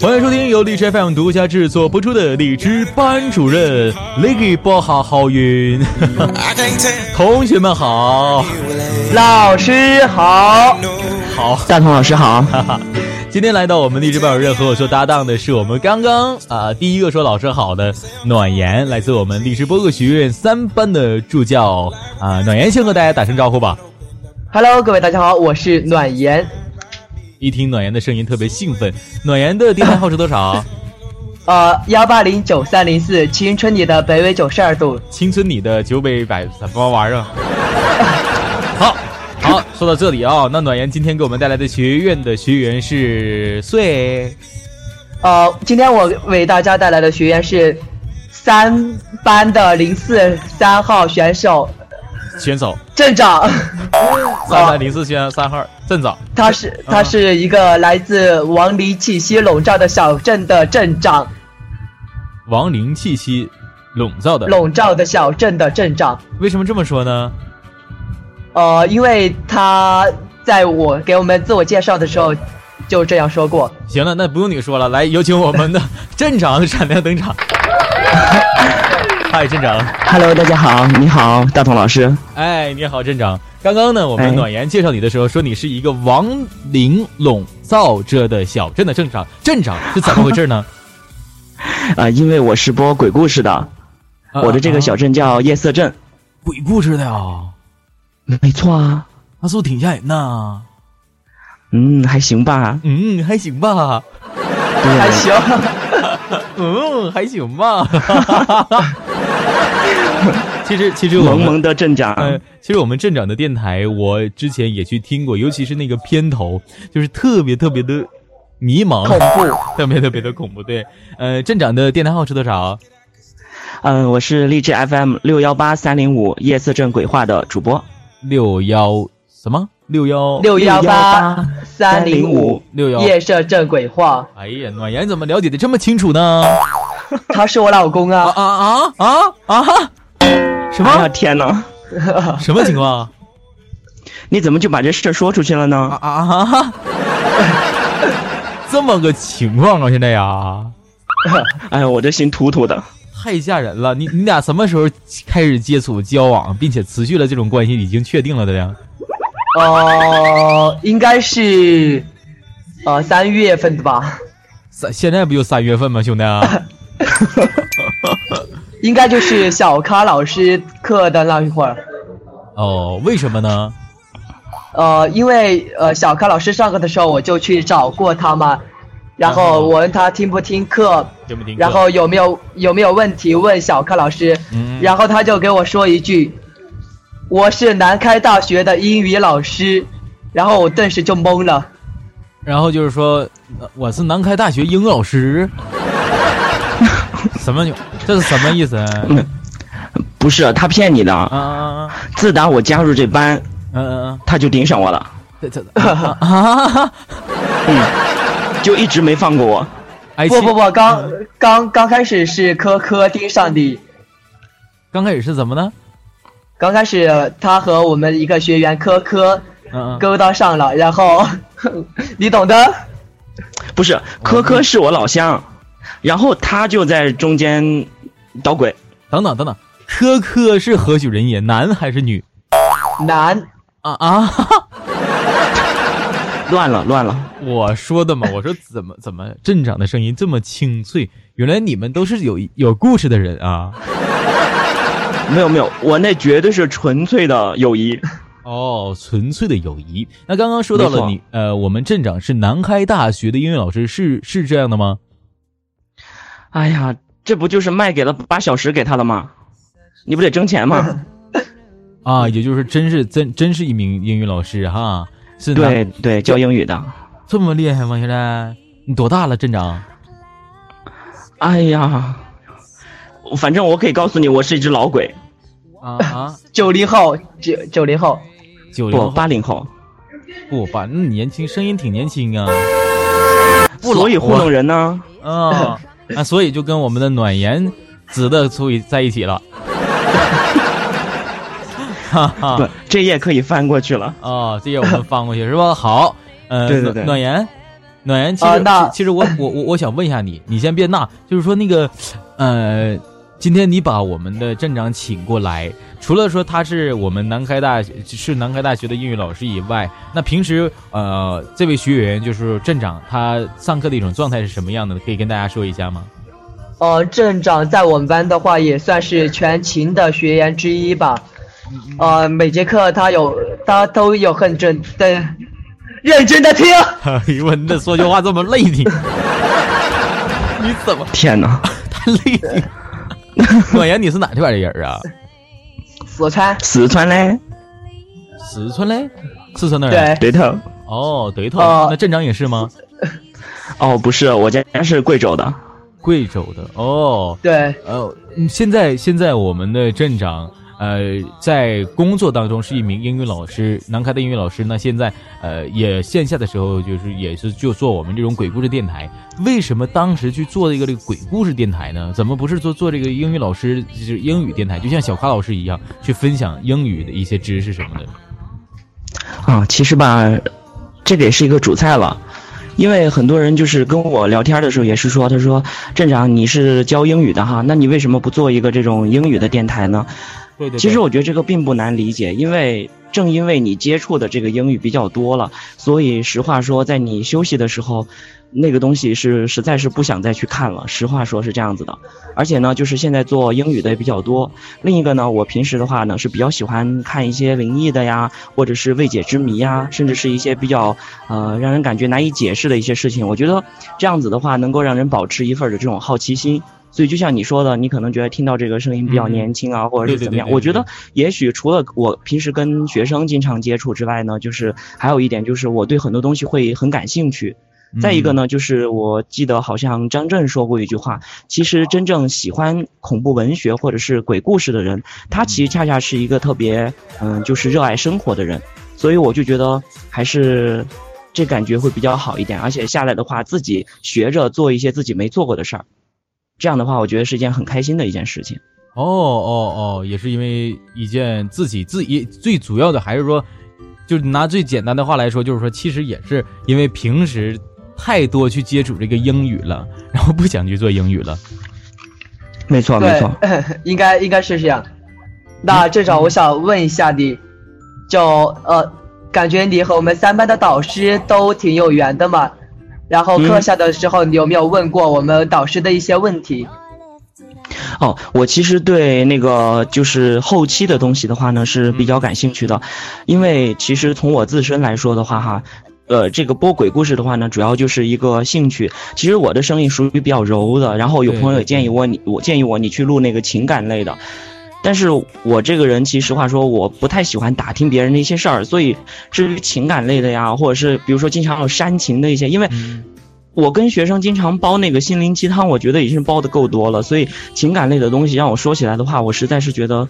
欢迎收听由荔枝 FM 独家制作播出的荔枝班主任那个播下好运。同学们好，老师好，好，大同老师好。今天来到我们荔枝班主任和我做搭档的是我们刚刚啊第一个说老师好的暖言，来自我们荔枝播客学院三班的助教啊暖言，先和大家打声招呼吧。Hello，各位大家好，我是暖言。一听暖言的声音特别兴奋，暖言的电台号是多少？呃，幺八零九三零四，青春里的北纬九十二度，青春里的九北百什么玩意儿？好。好，说到这里啊，那暖言今天给我们带来的学院的学员是岁，呃，今天我为大家带来的学员是三班的零四三号选手，选手镇长，三百零四选三号。镇长，他是他是一个来自亡灵气息笼罩的小镇的镇长，亡灵气息笼罩的。笼罩的小镇的镇长，为什么这么说呢？呃，因为他在我给我们自我介绍的时候就这样说过。行了，那不用你说了，来有请我们的 镇长闪亮登场。嗨，镇长。Hello，大家好，你好，大同老师。哎，你好，镇长。刚刚呢，我们暖言介绍你的时候说你是一个亡灵笼罩着的小镇的镇长，镇长是怎么回事呢？啊，因为我是播鬼故事的，我的这个小镇叫夜色镇。鬼故事的呀。没错啊，那是不是挺吓人呐？嗯，还行吧。嗯，还行吧。还行。嗯，还行吧。其实，其实萌萌的镇长。其实我们镇长的电台，我之前也去听过，尤其是那个片头，就是特别特别的迷茫，恐怖，特别特别的恐怖。对，呃，镇长的电台号是多少？嗯，我是励志 FM 六幺八三零五夜色镇鬼话的主播。六幺什么？六幺六幺八三零五六幺夜色镇鬼话。哎呀，暖言怎么了解的这么清楚呢？他是我老公啊啊！啊啊啊啊！什么？天哪！什么情况？你怎么就把这事说出去了呢？啊啊！这么个情况啊，现在呀！哎呀，我这心突突的。太吓人了！你你俩什么时候开始接触交往，并且持续了这种关系，已经确定了的呀？呃，应该是呃三月份的吧。三现在不就三月份吗，兄弟？应该就是小咖老师课的那一会儿。哦，为什么呢？呃，因为呃小咖老师上课的时候，我就去找过他嘛。然后我问他听不听课，然后有没有有没有问题问小咖老师，然后他就给我说一句：“我是南开大学的英语老师。”然后我顿时就懵了。然后就是说我是南开大学英语老师，什么？这是什么意思？不是他骗你的。啊自打我加入这班，嗯嗯嗯，他就盯上我了。这这 啊！嗯。就一直没放过我，不不不，刚刚刚开始是科科盯上的，刚开始是怎么呢？刚开始他和我们一个学员科科，嗯勾搭上了，然后 你懂的，不是科科是我老乡，然后他就在中间捣鬼，等等等等，科科是何许人也？男还是女？男啊啊！乱了乱了，我说的嘛，我说怎么怎么镇长的声音这么清脆？原来你们都是有有故事的人啊！没有没有，我那绝对是纯粹的友谊。哦，纯粹的友谊。那刚刚说到了你，呃，我们镇长是南开大学的音乐老师，是是这样的吗？哎呀，这不就是卖给了八小时给他了吗？你不得挣钱吗？啊，也就是真是真真是一名英语老师哈，是对对教英语的，这么厉害吗？现在你多大了，镇长？哎呀，反正我可以告诉你，我是一只老鬼。啊，九零后，九九零后，九零八零后，不，八年轻，声音挺年轻啊，所以糊弄人呢。啊，那所以就跟我们的暖言子的处于在一起了。哈哈，对，这页可以翻过去了。哦，这页我们翻过去是吧？好，呃，对对对，暖言，暖言，其实其实我我我我想问一下你，你先别那，就是说那个，呃。今天你把我们的镇长请过来，除了说他是我们南开大是南开大学的英语老师以外，那平时呃这位学员就是镇长，他上课的一种状态是什么样的？可以跟大家说一下吗？呃，镇长在我们班的话也算是全勤的学员之一吧。呃，每节课他有他都有很认真认真的听。哎呦，你这说句话这么累的，你怎么？天哪，太累了。暖言，你是哪这边的人啊？四川，四川嘞，四川嘞，四川的人。对头。哦，对头。那镇长也是吗？哦，不是，我家是贵州的。贵州的哦。对。呃，现在现在我们的镇长。呃，在工作当中是一名英语老师，南开的英语老师。那现在呃，也线下的时候就是也是就做我们这种鬼故事电台。为什么当时去做一个这个鬼故事电台呢？怎么不是做做这个英语老师就是英语电台，就像小咖老师一样去分享英语的一些知识什么的？啊，其实吧，这个也是一个主菜了，因为很多人就是跟我聊天的时候也是说，他说镇长你是教英语的哈，那你为什么不做一个这种英语的电台呢？其实我觉得这个并不难理解，因为正因为你接触的这个英语比较多了，所以实话说，在你休息的时候，那个东西是实在是不想再去看了。实话说是这样子的，而且呢，就是现在做英语的也比较多。另一个呢，我平时的话呢是比较喜欢看一些灵异的呀，或者是未解之谜呀，甚至是一些比较呃让人感觉难以解释的一些事情。我觉得这样子的话，能够让人保持一份的这种好奇心。所以就像你说的，你可能觉得听到这个声音比较年轻啊，或者是怎么样？我觉得也许除了我平时跟学生经常接触之外呢，就是还有一点就是我对很多东西会很感兴趣。再一个呢，就是我记得好像张震说过一句话，其实真正喜欢恐怖文学或者是鬼故事的人，他其实恰恰是一个特别嗯，就是热爱生活的人。所以我就觉得还是这感觉会比较好一点，而且下来的话自己学着做一些自己没做过的事儿。这样的话，我觉得是一件很开心的一件事情。哦哦哦，也是因为一件自己自己最主要的还是说，就是拿最简单的话来说，就是说，其实也是因为平时太多去接触这个英语了，然后不想去做英语了。没错，没错，应该应该是这样。那镇长，我想问一下你，就呃，感觉你和我们三班的导师都挺有缘的嘛？然后课下的时候，你有没有问过我们导师的一些问题？哦，我其实对那个就是后期的东西的话呢是比较感兴趣的，因为其实从我自身来说的话哈，呃，这个播鬼故事的话呢，主要就是一个兴趣。其实我的声音属于比较柔的，然后有朋友也建议我，你我建议我你去录那个情感类的。但是我这个人，其实话说，我不太喜欢打听别人的一些事儿，所以至于情感类的呀，或者是比如说经常有煽情的一些，因为，我跟学生经常煲那个心灵鸡汤，我觉得已经煲的够多了，所以情感类的东西让我说起来的话，我实在是觉得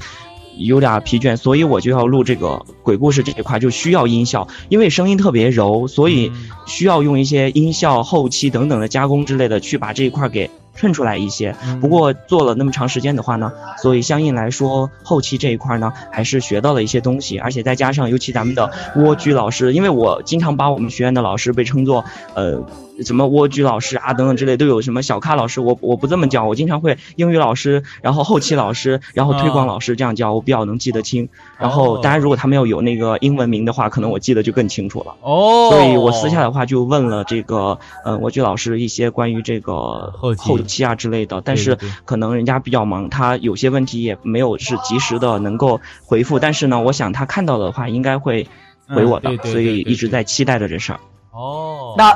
有点疲倦，所以我就要录这个鬼故事这一块，就需要音效，因为声音特别柔，所以需要用一些音效、后期等等的加工之类的，去把这一块给。衬出来一些，不过做了那么长时间的话呢，所以相应来说，后期这一块呢，还是学到了一些东西，而且再加上尤其咱们的蜗居老师，因为我经常把我们学院的老师被称作，呃。什么蜗居老师啊等等之类都有什么小咖老师，我我不这么叫，我经常会英语老师，然后后期老师，然后推广老师这样叫，我比较能记得清。然后当然如果他们要有那个英文名的话，可能我记得就更清楚了。哦，所以我私下的话就问了这个呃蜗居老师一些关于这个后后期啊之类的，但是可能人家比较忙，他有些问题也没有是及时的能够回复。但是呢，我想他看到的话应该会回我的，所以一直在期待着这事儿。哦，那。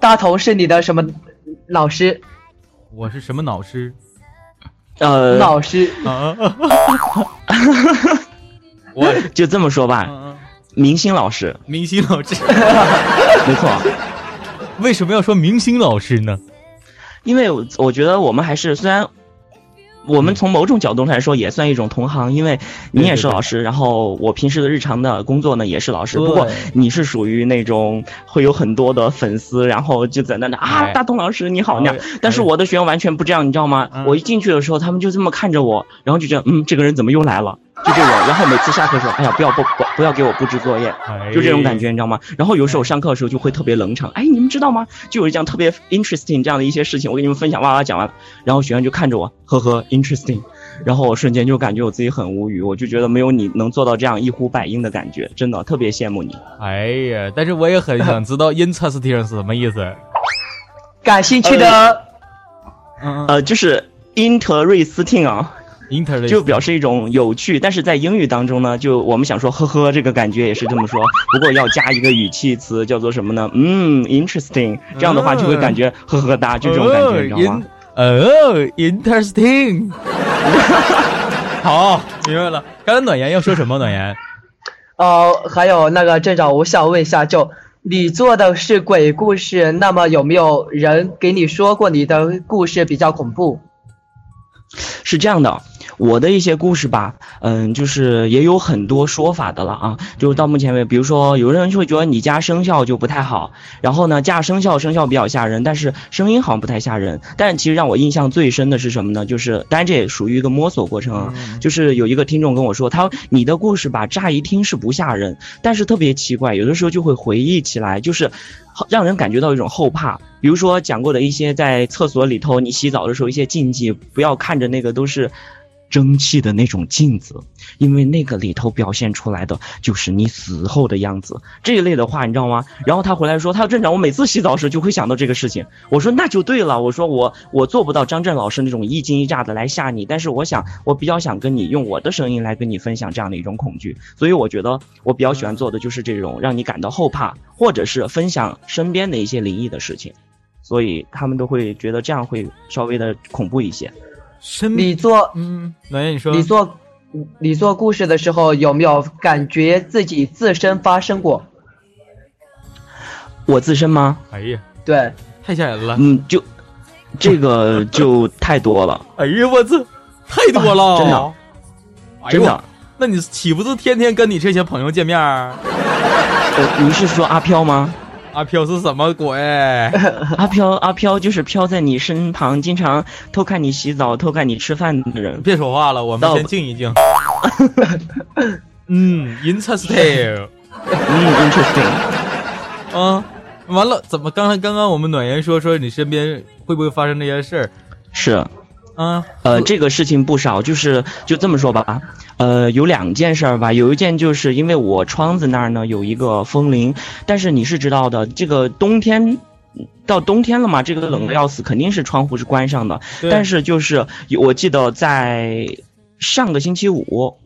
大头是你的什么老师？我是什么老师？呃，老师，我就这么说吧，明星老师，明星老师，没错。为什么要说明星老师呢？因为我觉得我们还是虽然。我们从某种角度来说也算一种同行，因为你也是老师，然后我平时的日常的工作呢也是老师。不过你是属于那种会有很多的粉丝，然后就在那那啊，大东老师你好那样。但是我的学员完全不这样，你知道吗？我一进去的时候，他们就这么看着我，然后就觉得嗯，这个人怎么又来了？就这种，然后每次下课的时候，哎呀，不要不不不要给我布置作业，就这种感觉，你知道吗？然后有时候上课的时候就会特别冷场，哎，你们知道吗？就有这样特别 interesting 这样的一些事情，我给你们分享，哇哇讲完，然后学员就看着我，呵呵，interesting，然后我瞬间就感觉我自己很无语，我就觉得没有你能做到这样一呼百应的感觉，真的特别羡慕你。哎呀，但是我也很想知道 interesting 是什么意思？感兴趣的，呃，就是 interesting 啊。就表示一种有趣，但是在英语当中呢，就我们想说呵呵，这个感觉也是这么说，不过要加一个语气词，叫做什么呢？嗯，interesting，这样的话就会感觉呵呵哒，就这种感觉，你知道吗？哦，interesting，好，明白了。刚才暖言要说什么？暖言？哦，还有那个镇长，我想问一下，就你做的是鬼故事，那么有没有人给你说过你的故事比较恐怖？是这样的。我的一些故事吧，嗯，就是也有很多说法的了啊。就是到目前为止，比如说有人会觉得你家生肖就不太好，然后呢加生肖生肖比较吓人，但是声音好像不太吓人。但其实让我印象最深的是什么呢？就是当然这也属于一个摸索过程。就是有一个听众跟我说，他说你的故事吧，乍一听是不吓人，但是特别奇怪，有的时候就会回忆起来，就是让人感觉到一种后怕。比如说讲过的一些在厕所里头你洗澡的时候一些禁忌，不要看着那个都是。蒸汽的那种镜子，因为那个里头表现出来的就是你死后的样子，这一类的话，你知道吗？然后他回来说，他说镇长，我每次洗澡时就会想到这个事情。我说那就对了，我说我我做不到张震老师那种一惊一乍的来吓你，但是我想我比较想跟你用我的声音来跟你分享这样的一种恐惧，所以我觉得我比较喜欢做的就是这种让你感到后怕，或者是分享身边的一些灵异的事情，所以他们都会觉得这样会稍微的恐怖一些。你做嗯，暖言你说你做你做故事的时候有没有感觉自己自身发生过？我自身吗？哎呀，对，太吓人了。嗯，就这个就太多了。哎呀，我这太多了，真的，真的。那你岂不是天天跟你这些朋友见面？呃，你是说阿飘吗？阿飘是什么鬼？阿飘，阿飘就是飘在你身旁，经常偷看你洗澡、偷看你吃饭的人。别说话了，我们先静一静。嗯，interesting。嗯，interesting。啊，完了，怎么刚才刚刚我们暖言说说你身边会不会发生这些事儿？是。嗯，呃，这个事情不少，就是就这么说吧，呃，有两件事儿吧，有一件就是因为我窗子那儿呢有一个风铃，但是你是知道的，这个冬天到冬天了嘛，这个冷的要死，肯定是窗户是关上的。但是就是我记得在上个星期五，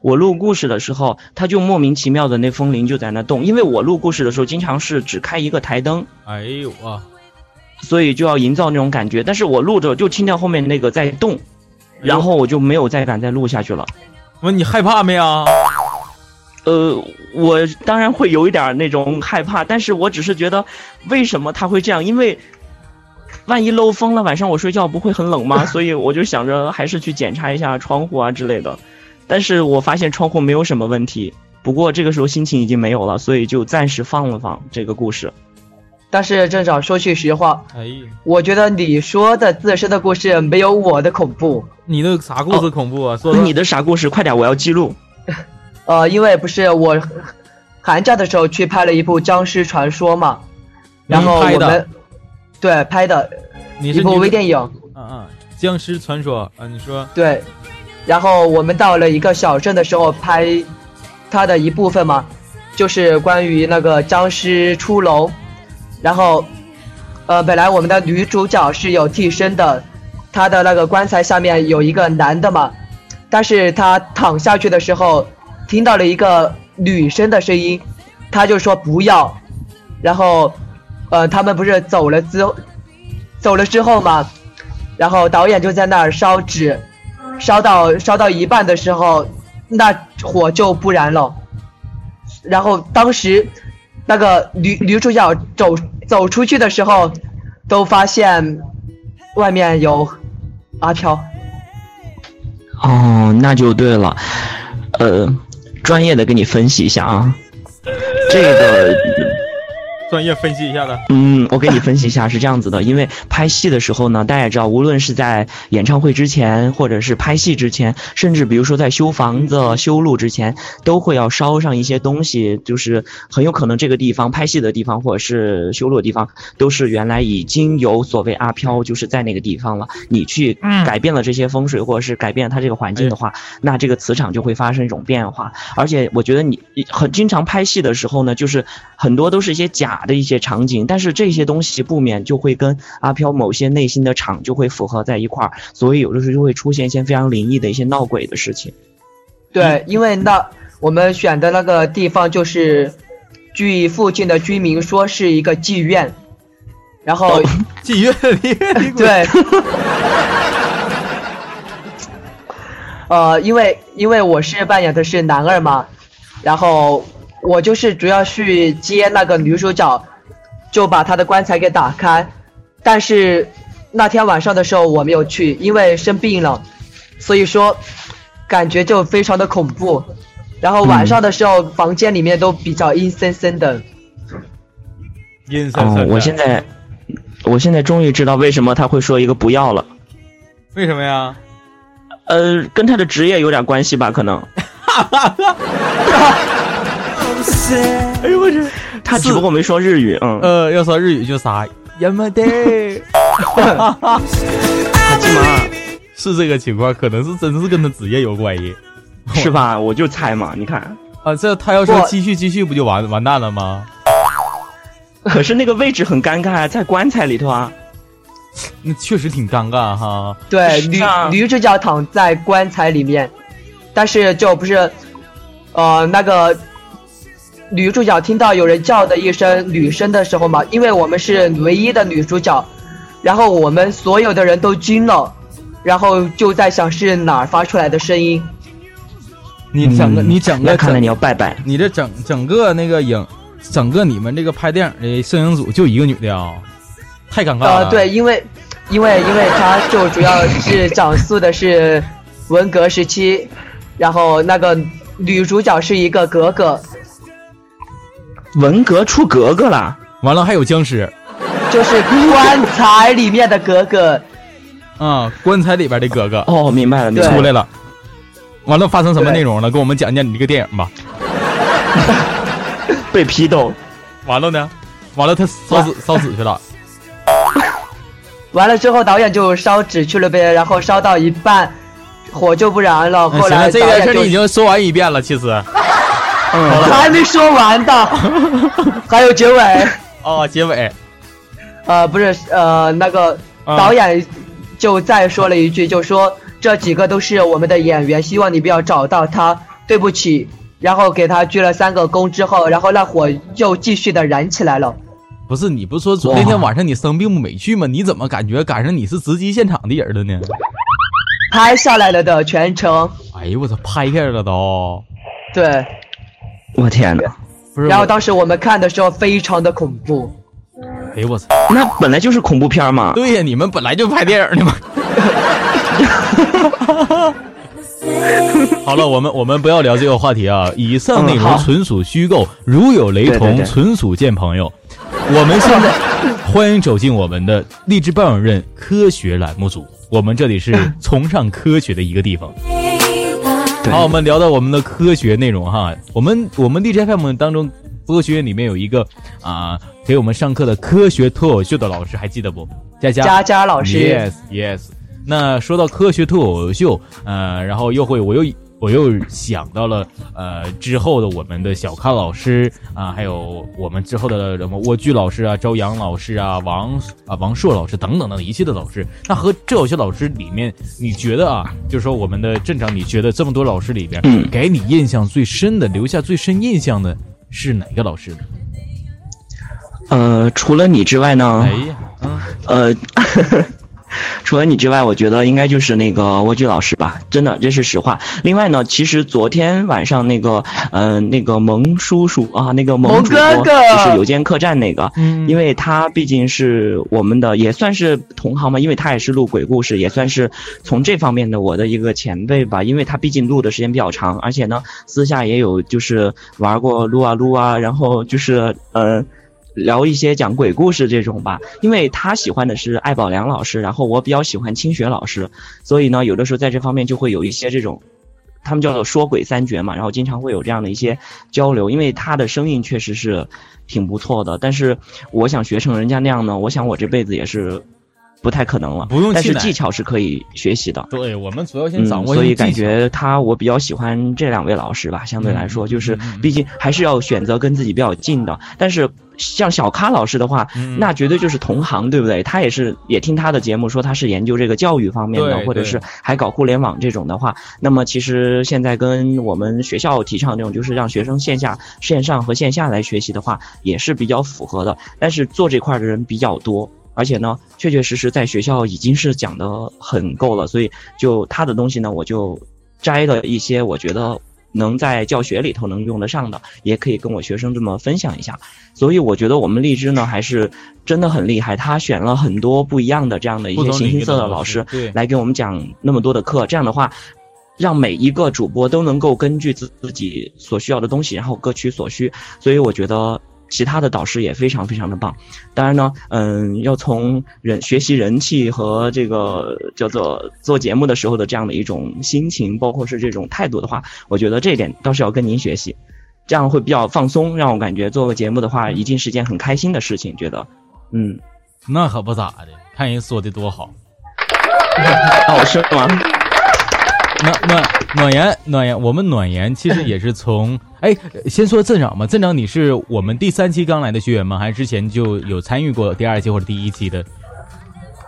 我录故事的时候，它就莫名其妙的那风铃就在那动，因为我录故事的时候经常是只开一个台灯。哎呦啊！所以就要营造那种感觉，但是我录着就听到后面那个在动，然后我就没有再敢再录下去了。问你害怕没啊？呃，我当然会有一点那种害怕，但是我只是觉得，为什么他会这样？因为万一漏风了，晚上我睡觉不会很冷吗？所以我就想着还是去检查一下窗户啊之类的。但是我发现窗户没有什么问题，不过这个时候心情已经没有了，所以就暂时放了放这个故事。但是镇长说句实话，哎，我觉得你说的自身的故事没有我的恐怖。你的啥故事恐怖啊？说你的啥故事？快点，我要记录。呃，因为不是我寒假的时候去拍了一部僵尸传说嘛，然后我们对拍的一部微电影。嗯嗯，僵尸传说啊，你说对。然后我们到了一个小镇的时候拍它的一部分嘛，就是关于那个僵尸出笼。然后，呃，本来我们的女主角是有替身的，她的那个棺材下面有一个男的嘛，但是她躺下去的时候，听到了一个女生的声音，她就说不要，然后，呃，他们不是走了之，走了之后嘛，然后导演就在那儿烧纸，烧到烧到一半的时候，那火就不燃了。然后当时那个女女主角走走出去的时候，都发现外面有阿飘。哦，那就对了。呃，专业的给你分析一下啊，这个。专业分析一下的，嗯，我给你分析一下，是这样子的，因为拍戏的时候呢，大家也知道，无论是在演唱会之前，或者是拍戏之前，甚至比如说在修房子、修路之前，都会要烧上一些东西，就是很有可能这个地方拍戏的地方，或者是修路的地方，都是原来已经有所谓阿飘，就是在那个地方了。你去改变了这些风水，或者是改变它这个环境的话，那这个磁场就会发生一种变化。而且我觉得你很经常拍戏的时候呢，就是很多都是一些假。的一些场景，但是这些东西不免就会跟阿飘某些内心的场就会符合在一块儿，所以有的时候就会出现一些非常灵异的一些闹鬼的事情。对，因为那我们选的那个地方就是，据附近的居民说是一个妓院，然后 妓院里对，呃，因为因为我是扮演的是男二嘛，然后。我就是主要去接那个女主角，就把她的棺材给打开，但是那天晚上的时候我没有去，因为生病了，所以说感觉就非常的恐怖。然后晚上的时候房间里面都比较阴森森的。阴森森。我现在，我现在终于知道为什么他会说一个不要了。为什么呀？呃，跟他的职业有点关系吧，可能。哎呦我去！他只不过没说日语，嗯，呃，要说日语就啥呀么的，哈哈，是这个情况，可能是真是跟他职业有关系，是吧？我就猜嘛，你看啊，这他要说继续继续，不就完完蛋了吗？可是那个位置很尴尬，在棺材里头啊，那确实挺尴尬哈。对，女女主角躺在棺材里面，但是就不是，呃，那个。女主角听到有人叫的一声女生的时候嘛，因为我们是唯一的女主角，然后我们所有的人都惊了，然后就在想是哪儿发出来的声音。你整个你整个看来你要拜拜，你这整整个那个影，整个你们这个拍电影的摄影组就一个女的啊，太尴尬了。呃，对，因为因为因为他就主要是讲述的是文革时期，然后那个女主角是一个格格。文革出格格了，完了还有僵尸，就是棺材里面的格格，啊，棺材里边的格格，哦，明白了，你出来了，完了发生什么内容了？跟我们讲讲你这个电影吧。被批斗，完了呢？完了他烧纸烧纸去了，完了之后导演就烧纸去了呗，然后烧到一半，火就不燃了。后来这件事你已经说完一遍了，其实。还没说完的，还有结尾哦，结尾，呃，不是，呃，那个导演就再说了一句，就说这几个都是我们的演员，希望你不要找到他，对不起。然后给他鞠了三个躬之后，然后那火又继续的燃起来了。不是，你不说昨那天晚上你生病没去吗？你怎么感觉赶上你是直击现场的人了呢？拍下来了的全程。哎呦我操，拍下来了都。对。我天哪！然后当时我们看的时候非常的恐怖。哎呦我操！那本来就是恐怖片嘛。对呀，你们本来就拍电影的嘛。好了，我们我们不要聊这个话题啊！以上内容纯属虚构，如有雷同，纯属见朋友。我们现在 欢迎走进我们的励志伴人科学栏目组，我们这里是崇尚科学的一个地方。好，我们聊到我们的科学内容哈。我们我们 D J F M 当中播学院里面有一个啊，给我们上课的科学脱口秀的老师，还记得不？佳佳佳佳老师。Yes Yes。那说到科学脱口秀，呃，然后又会我又。我又想到了，呃，之后的我们的小康老师啊，还有我们之后的什么蜗居老师啊、朝阳老师啊、王啊、王硕老师等等等一系列的老师。那和这有些老师里面，你觉得啊，就是说我们的镇长，你觉得这么多老师里边，给你印象最深的、留下最深印象的是哪个老师呢？呃，除了你之外呢？哎呀，呃。除了你之外，我觉得应该就是那个蜗居老师吧，真的这是实话。另外呢，其实昨天晚上那个，嗯，那个萌叔叔啊，那个萌主播就是有间客栈那个，嗯，因为他毕竟是我们的，也算是同行嘛，因为他也是录鬼故事，也算是从这方面的我的一个前辈吧，因为他毕竟录的时间比较长，而且呢，私下也有就是玩过撸啊撸啊，然后就是呃。聊一些讲鬼故事这种吧，因为他喜欢的是艾宝良老师，然后我比较喜欢清雪老师，所以呢，有的时候在这方面就会有一些这种，他们叫做说鬼三绝嘛，然后经常会有这样的一些交流，因为他的声音确实是挺不错的，但是我想学成人家那样呢，我想我这辈子也是。不太可能了，不用但是技巧是可以学习的。对我们主要先掌握。所以感觉他，我比较喜欢这两位老师吧。相对来说，就是毕竟还是要选择跟自己比较近的。但是像小咖老师的话，那绝对就是同行，对不对？他也是也听他的节目，说他是研究这个教育方面的，或者是还搞互联网这种的话。那么其实现在跟我们学校提倡这种，就是让学生线下、线上和线下来学习的话，也是比较符合的。但是做这块的人比较多。而且呢，确确实实在学校已经是讲的很够了，所以就他的东西呢，我就摘了一些我觉得能在教学里头能用得上的，也可以跟我学生这么分享一下。所以我觉得我们荔枝呢还是真的很厉害，他选了很多不一样的这样的一些形形色色的老师来给我们讲那么多的课，这样的话，让每一个主播都能够根据自自己所需要的东西，然后各取所需。所以我觉得。其他的导师也非常非常的棒，当然呢，嗯，要从人学习人气和这个叫做做节目的时候的这样的一种心情，包括是这种态度的话，我觉得这一点倒是要跟您学习，这样会比较放松，让我感觉做个节目的话，一定是件很开心的事情。觉得，嗯，那可不咋的，看人说的多好，哦，是吗？暖暖暖言暖言，我们暖言其实也是从哎，先说镇长吧，镇长你是我们第三期刚来的学员吗？还是之前就有参与过第二期或者第一期的？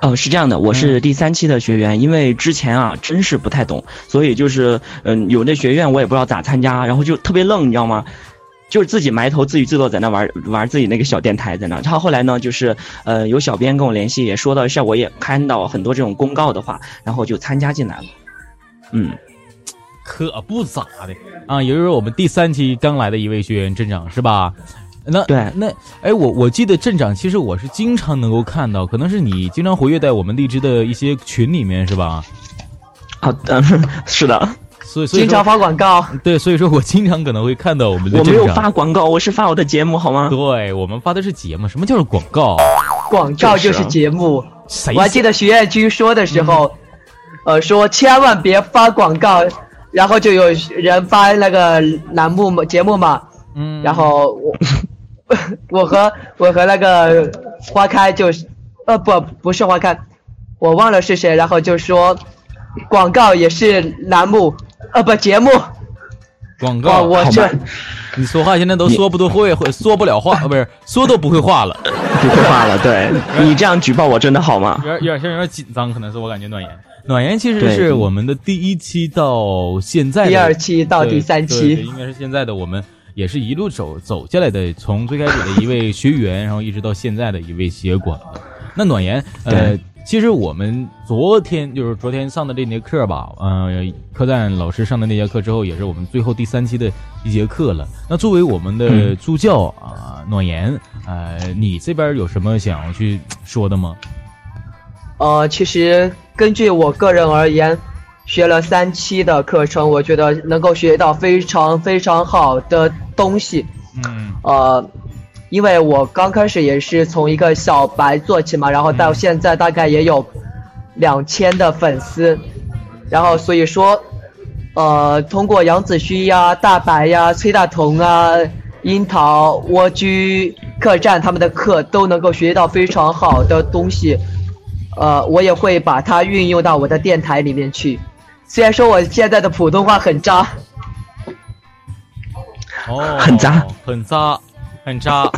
哦，是这样的，我是第三期的学员，因为之前啊真是不太懂，所以就是嗯，有那学院我也不知道咋参加，然后就特别愣，你知道吗？就是自己埋头自娱自乐在那玩玩自己那个小电台在那，然后后来呢，就是呃有小编跟我联系，也说到一下，我，也看到很多这种公告的话，然后就参加进来了。嗯，可不咋的啊！也就是我们第三期刚来的一位学员镇长是吧？那对，那哎，我我记得镇长其实我是经常能够看到，可能是你经常活跃在我们荔枝的一些群里面是吧？好的，是的，所以所以经常发广告，对，所以说我经常可能会看到我们的。我没有发广告，我是发我的节目好吗？对我们发的是节目，什么叫做广告？广告就是节目。我还记得徐彦军说的时候。呃，说千万别发广告，然后就有人发那个栏目嘛节目嘛，嗯，然后我 我和我和那个花开就是，呃不不是花开，我忘了是谁，然后就说广告也是栏目，呃不节目，广告？我这你说话现在都说不都会会说不了话，不是说都不会话了，不会话了，对。你这样举报我真的好吗？有点有点像有点紧张，可能是我感觉暖言。暖言其实是我们的第一期到现在，第二期到第三期，应该是现在的我们也是一路走走下来的，从最开始的一位学员，然后一直到现在的一位协管。那暖言，呃，其实我们昨天就是昨天上的这节课吧，呃，客栈老师上的那节课之后，也是我们最后第三期的一节课了。那作为我们的助教啊，暖言，呃，你这边有什么想要去说的吗？呃，其实。根据我个人而言，学了三期的课程，我觉得能够学到非常非常好的东西。嗯。呃，因为我刚开始也是从一个小白做起嘛，然后到现在大概也有两千的粉丝，然后所以说，呃，通过杨子虚呀、大白呀、崔大同啊、樱桃、蜗居客栈他们的课，都能够学到非常好的东西。呃，我也会把它运用到我的电台里面去。虽然说我现在的普通话很渣，哦，很渣，很渣，很渣，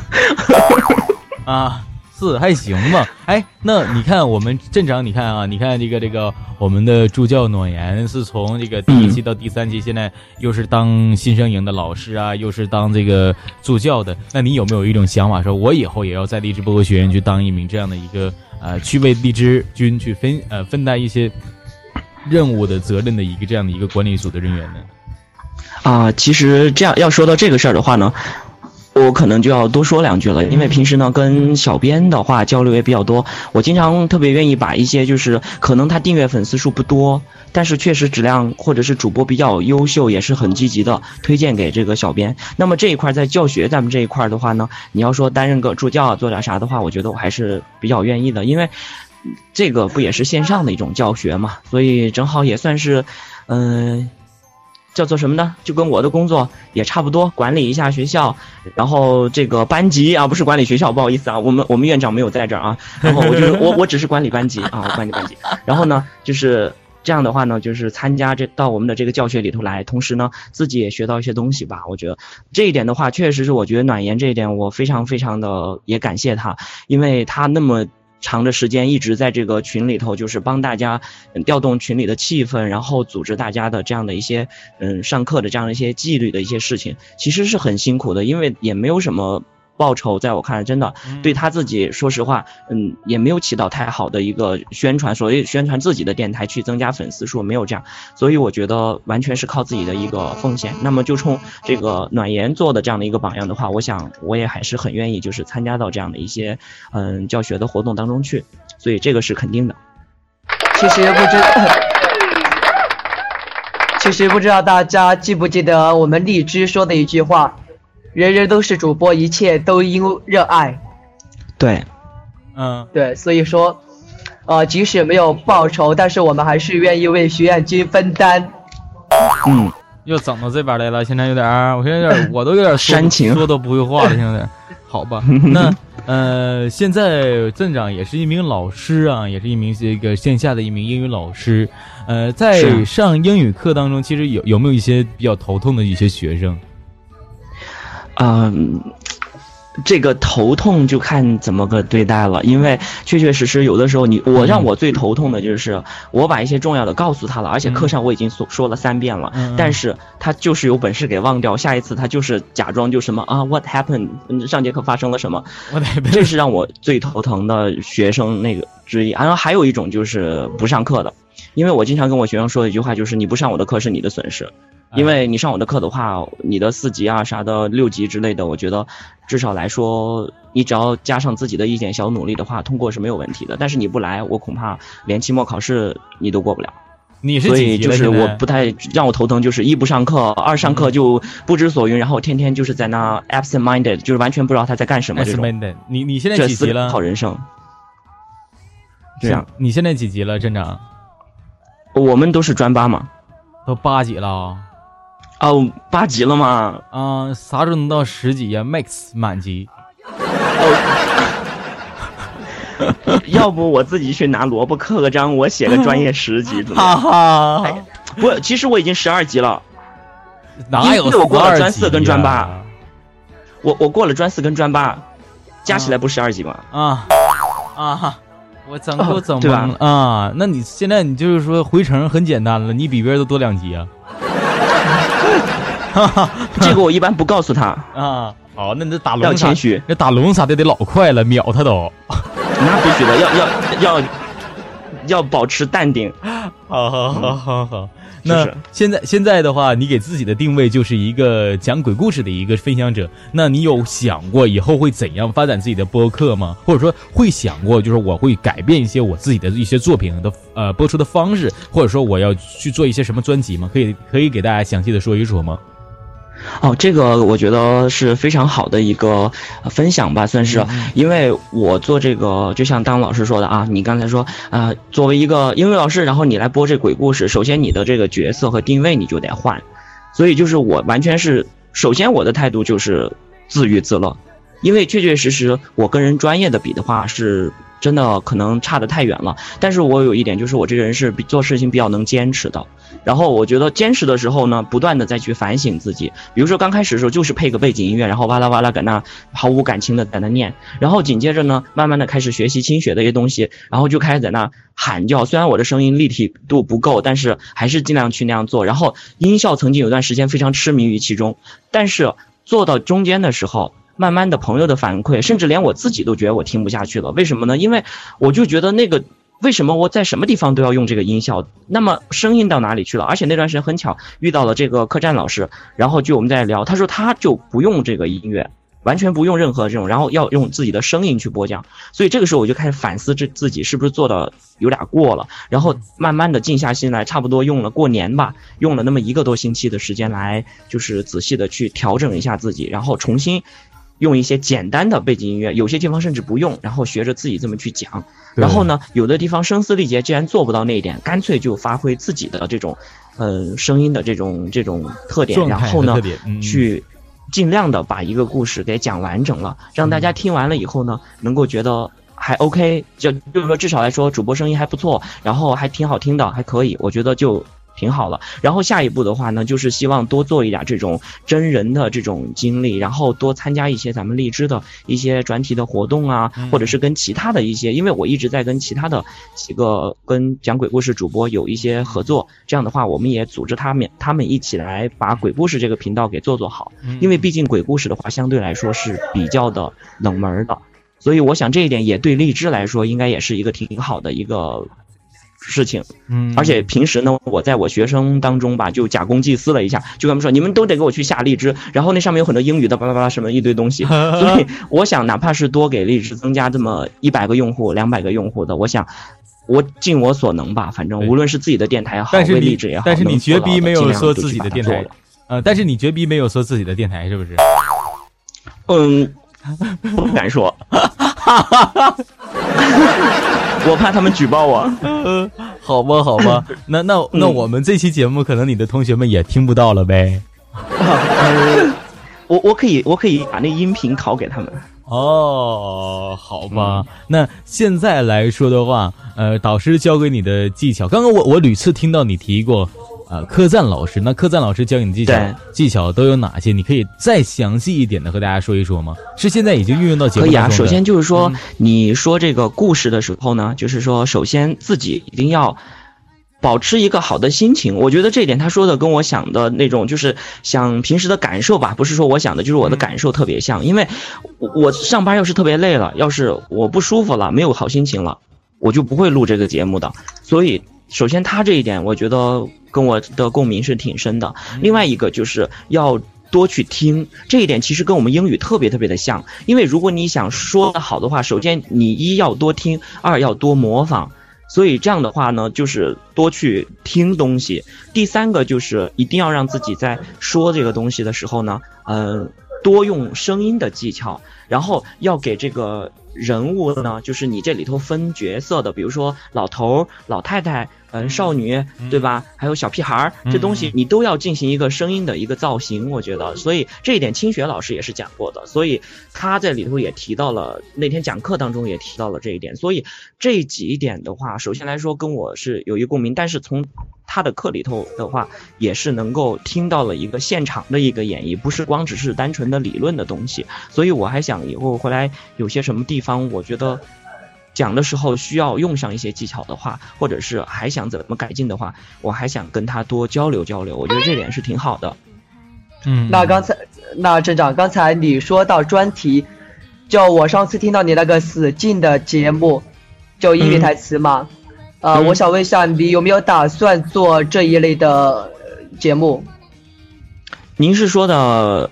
啊，是还行吧？哎，那你看我们镇长，你看啊，你看这个这个我们的助教暖言是从这个第一期到第三期，现在又是当新生营的老师啊，又是当这个助教的。那你有没有一种想法，说我以后也要在励志播客学院去当一名这样的一个？呃，去为荔枝君去分呃分担一些任务的责任的一个这样的一个管理组的人员呢？啊，其实这样要说到这个事儿的话呢。我可能就要多说两句了，因为平时呢跟小编的话交流也比较多，我经常特别愿意把一些就是可能他订阅粉丝数不多，但是确实质量或者是主播比较优秀，也是很积极的推荐给这个小编。那么这一块在教学咱们这一块的话呢，你要说担任个助教做点啥的话，我觉得我还是比较愿意的，因为这个不也是线上的一种教学嘛，所以正好也算是，嗯。叫做什么呢？就跟我的工作也差不多，管理一下学校，然后这个班级啊，不是管理学校，不好意思啊，我们我们院长没有在这儿啊，然后我就是我我只是管理班级啊，管理班级。然后呢，就是这样的话呢，就是参加这到我们的这个教学里头来，同时呢，自己也学到一些东西吧。我觉得这一点的话，确实是我觉得暖言这一点，我非常非常的也感谢他，因为他那么。长的时间一直在这个群里头，就是帮大家调动群里的气氛，然后组织大家的这样的一些嗯上课的这样的一些纪律的一些事情，其实是很辛苦的，因为也没有什么。报酬在我看来，真的对他自己，说实话，嗯，也没有起到太好的一个宣传，所谓宣传自己的电台去增加粉丝数，没有这样，所以我觉得完全是靠自己的一个奉献。那么就冲这个暖言做的这样的一个榜样的话，我想我也还是很愿意，就是参加到这样的一些嗯教学的活动当中去，所以这个是肯定的。其实不知，其实不知道大家记不记得我们荔枝说的一句话。人人都是主播，一切都因热爱。对，嗯，对，所以说，呃，即使没有报酬，但是我们还是愿意为学院君分担。嗯，又整到这边来了，现在有点，我现在有点，我都有点煽情，说都不会话了，现在。好吧，那呃，现在镇长也是一名老师啊，也是一名这个线下的一名英语老师。呃，在上英语课当中，其实有有没有一些比较头痛的一些学生？嗯，这个头痛就看怎么个对待了，因为确确实实有的时候，你我让我最头痛的就是我把一些重要的告诉他了，而且课上我已经说说了三遍了，但是他就是有本事给忘掉，下一次他就是假装就什么啊，What happened？上节课发生了什么？这是让我最头疼的学生那个之一。然后还有一种就是不上课的，因为我经常跟我学生说一句话，就是你不上我的课是你的损失。因为你上我的课的话，你的四级啊啥的六级之类的，我觉得至少来说，你只要加上自己的一点小努力的话，通过是没有问题的。但是你不来，我恐怕连期末考试你都过不了。你是所以就是我不太让我头疼，就是一不上课，二上课就不知所云，然后天天就是在那 absent minded，就是完全不知道他在干什么这种。你你现在几级了？考人生。这样，你现在几级了，镇长？我们都是专八嘛，都八级了。哦，八级了吗？啊，啥时候能到十级呀？Max 满级。要不我自己去拿萝卜刻个章，我写个专业十级 怎么样？哈哈，不，其实我已经十二级了。哪有？我过了专四跟专八。我我过了专四跟专八，加起来不十二级吗？啊啊！我整都整懵了啊！那你现在你就是说回城很简单了，你比别人都多两级啊？这个我一般不告诉他啊。好，那你这打龙要谦虚，那打龙啥的得老快了，秒他都。那必须的，要要要要保持淡定。好好好好好。那现在现在的话，你给自己的定位就是一个讲鬼故事的一个分享者。那你有想过以后会怎样发展自己的播客吗？或者说会想过，就是我会改变一些我自己的一些作品的呃播出的方式，或者说我要去做一些什么专辑吗？可以可以给大家详细的说一说吗？哦，这个我觉得是非常好的一个分享吧，算是。因为我做这个，就像当老师说的啊，你刚才说啊，作为一个英语老师，然后你来播这鬼故事，首先你的这个角色和定位你就得换。所以就是我完全是，首先我的态度就是自娱自乐，因为确确实实我跟人专业的比的话是。真的可能差得太远了，但是我有一点就是我这个人是比做事情比较能坚持的，然后我觉得坚持的时候呢，不断的再去反省自己，比如说刚开始的时候就是配个背景音乐，然后哇啦哇啦搁那毫无感情的在那念，然后紧接着呢，慢慢的开始学习轻学的一些东西，然后就开始在那喊叫，虽然我的声音立体度不够，但是还是尽量去那样做，然后音效曾经有段时间非常痴迷于其中，但是做到中间的时候。慢慢的朋友的反馈，甚至连我自己都觉得我听不下去了。为什么呢？因为我就觉得那个为什么我在什么地方都要用这个音效？那么声音到哪里去了？而且那段时间很巧遇到了这个客栈老师，然后就我们在聊，他说他就不用这个音乐。完全不用任何这种，然后要用自己的声音去播讲，所以这个时候我就开始反思这自己是不是做的有点过了，然后慢慢的静下心来，差不多用了过年吧，用了那么一个多星期的时间来，就是仔细的去调整一下自己，然后重新用一些简单的背景音乐，有些地方甚至不用，然后学着自己这么去讲，然后呢，有的地方声嘶力竭，既然做不到那一点，干脆就发挥自己的这种，呃，声音的这种这种特点，然后呢，去。尽量的把一个故事给讲完整了，让大家听完了以后呢，能够觉得还 OK，就就是说至少来说主播声音还不错，然后还挺好听的，还可以，我觉得就。挺好了，然后下一步的话呢，就是希望多做一点这种真人的这种经历，然后多参加一些咱们荔枝的一些专题的活动啊，或者是跟其他的一些，因为我一直在跟其他的几个跟讲鬼故事主播有一些合作，这样的话，我们也组织他们他们一起来把鬼故事这个频道给做做好，因为毕竟鬼故事的话相对来说是比较的冷门的，所以我想这一点也对荔枝来说应该也是一个挺好的一个。事情，嗯，而且平时呢，我在我学生当中吧，就假公济私了一下，就跟他们说，你们都得给我去下荔枝，然后那上面有很多英语的巴拉巴拉什么一堆东西，所以我想，哪怕是多给荔枝增加这么一百个用户、两百个用户的，我想我尽我所能吧，反正无论是自己的电台也好，为荔枝也好，但是你绝逼没有说自己的电台，呃，但是你绝逼没有说自己的电台是不是？嗯，不敢说。我怕他们举报我。好吧，好吧，那那那我们这期节目可能你的同学们也听不到了呗。我我可以我可以把那音频拷给他们。哦，好吧。那现在来说的话，呃，导师教给你的技巧，刚刚我我屡次听到你提过。啊，客栈老师，那客栈老师教你的技巧技巧都有哪些？你可以再详细一点的和大家说一说吗？是现在已经运用到节目可以啊。首先就是说，你说这个故事的时候呢，就是说，首先自己一定要保持一个好的心情。我觉得这一点他说的跟我想的那种，就是想平时的感受吧，不是说我想的，就是我的感受特别像。因为我上班要是特别累了，要是我不舒服了，没有好心情了，我就不会录这个节目的。所以。首先，他这一点我觉得跟我的共鸣是挺深的。另外一个就是要多去听，这一点其实跟我们英语特别特别的像。因为如果你想说的好的话，首先你一要多听，二要多模仿。所以这样的话呢，就是多去听东西。第三个就是一定要让自己在说这个东西的时候呢，嗯，多用声音的技巧，然后要给这个。人物呢，就是你这里头分角色的，比如说老头、老太太。嗯，少女对吧？还有小屁孩儿，这东西你都要进行一个声音的一个造型，我觉得，所以这一点清雪老师也是讲过的，所以他在里头也提到了，那天讲课当中也提到了这一点，所以这几点的话，首先来说跟我是有一共鸣，但是从他的课里头的话，也是能够听到了一个现场的一个演绎，不是光只是单纯的理论的东西，所以我还想以后回来有些什么地方，我觉得。讲的时候需要用上一些技巧的话，或者是还想怎么改进的话，我还想跟他多交流交流。我觉得这点是挺好的。嗯，那刚才那镇长，刚才你说到专题，就我上次听到你那个死劲的节目，就英语台词嘛，呃，我想问一下，你有没有打算做这一类的节目？您是说的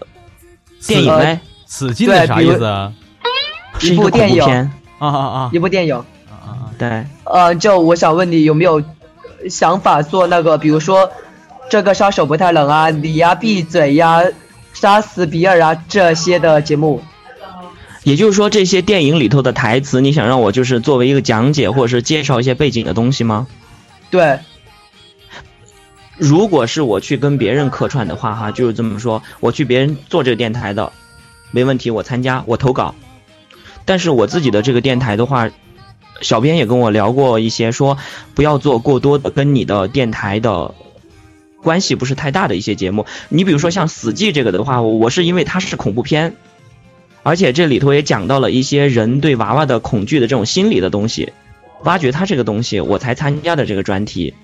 电影嘞？死劲的啥意思啊？是一部电影。啊啊啊！一部电影，啊啊对，呃，就我想问你有没有想法做那个，比如说这个杀手不太冷啊，你呀闭嘴呀，杀死比尔啊这些的节目。也就是说，这些电影里头的台词，你想让我就是作为一个讲解或者是介绍一些背景的东西吗？对。如果是我去跟别人客串的话，哈，就是这么说，我去别人做这个电台的，没问题，我参加，我投稿。但是我自己的这个电台的话，小编也跟我聊过一些，说不要做过多的跟你的电台的关系不是太大的一些节目。你比如说像《死寂》这个的话，我是因为它是恐怖片，而且这里头也讲到了一些人对娃娃的恐惧的这种心理的东西，挖掘它这个东西，我才参加的这个专题。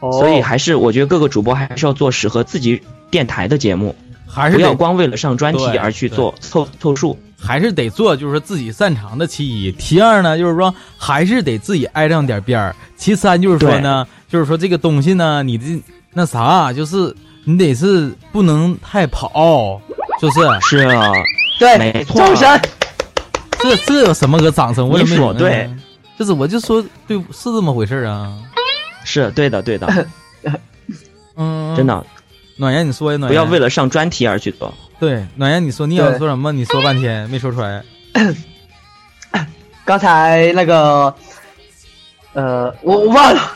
所以还是我觉得各个主播还是要做适合自己电台的节目。还是不要光为了上专题而去做凑凑数，还是得做就是说自己擅长的。其一，其二呢，就是说还是得自己挨上点边儿。其三就是说呢，就是说这个东西呢，你的那啥，就是你得是不能太跑，就是？是啊，对，没错。这这有什么个掌声？我也没说对，就是我就说对，是这么回事啊。是对的，对的。嗯，真的。暖言，你说呀，暖不要为了上专题而去做。对，暖阳，你说你要说什么？你说半天没说出来。刚才那个，呃，我我忘了。